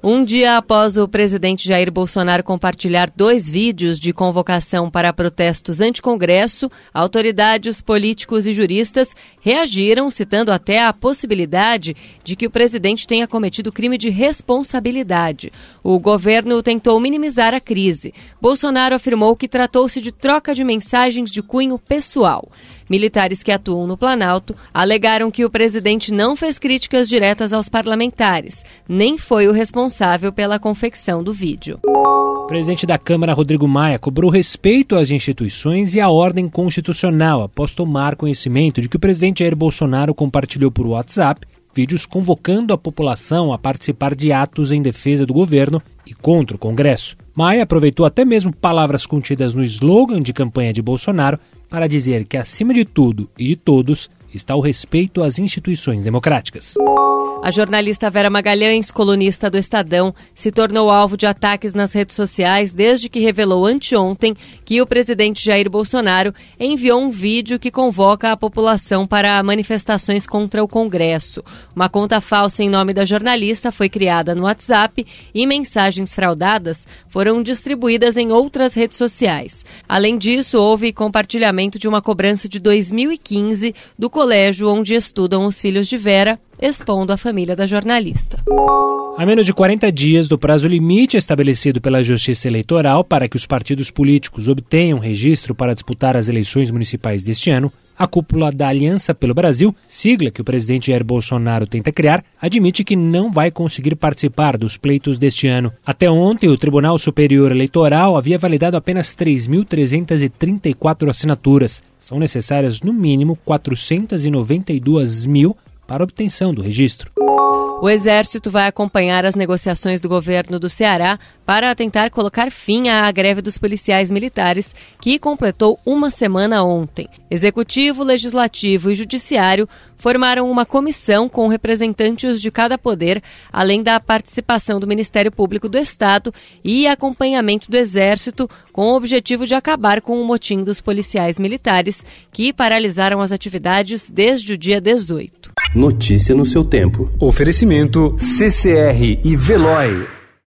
Um dia após o presidente Jair Bolsonaro compartilhar dois vídeos de convocação para protestos anti-congresso, autoridades, políticos e juristas reagiram, citando até a possibilidade de que o presidente tenha cometido crime de responsabilidade. O governo tentou minimizar a crise. Bolsonaro afirmou que tratou-se de troca de mensagens de cunho pessoal. Militares que atuam no Planalto alegaram que o presidente não fez críticas diretas aos parlamentares, nem foi o responsável pela confecção do vídeo. O presidente da Câmara, Rodrigo Maia, cobrou respeito às instituições e à ordem constitucional após tomar conhecimento de que o presidente Jair Bolsonaro compartilhou por WhatsApp vídeos convocando a população a participar de atos em defesa do governo e contra o Congresso. Maia aproveitou até mesmo palavras contidas no slogan de campanha de Bolsonaro para dizer que, acima de tudo e de todos, está o respeito às instituições democráticas. A jornalista Vera Magalhães, colunista do Estadão, se tornou alvo de ataques nas redes sociais desde que revelou anteontem que o presidente Jair Bolsonaro enviou um vídeo que convoca a população para manifestações contra o Congresso. Uma conta falsa em nome da jornalista foi criada no WhatsApp e mensagens fraudadas foram distribuídas em outras redes sociais. Além disso, houve compartilhamento de uma cobrança de 2015 do colégio onde estudam os filhos de Vera expondo a família da jornalista. A menos de 40 dias do prazo limite estabelecido pela Justiça Eleitoral para que os partidos políticos obtenham registro para disputar as eleições municipais deste ano, a cúpula da Aliança pelo Brasil, sigla que o presidente Jair Bolsonaro tenta criar, admite que não vai conseguir participar dos pleitos deste ano. Até ontem, o Tribunal Superior Eleitoral havia validado apenas 3.334 assinaturas. São necessárias, no mínimo, 492 mil para obtenção do registro. O Exército vai acompanhar as negociações do governo do Ceará para tentar colocar fim à greve dos policiais militares, que completou uma semana ontem. Executivo, Legislativo e Judiciário formaram uma comissão com representantes de cada poder, além da participação do Ministério Público do Estado e acompanhamento do Exército, com o objetivo de acabar com o motim dos policiais militares, que paralisaram as atividades desde o dia 18. Notícia no seu tempo. Oferecimento CCR e Veloy.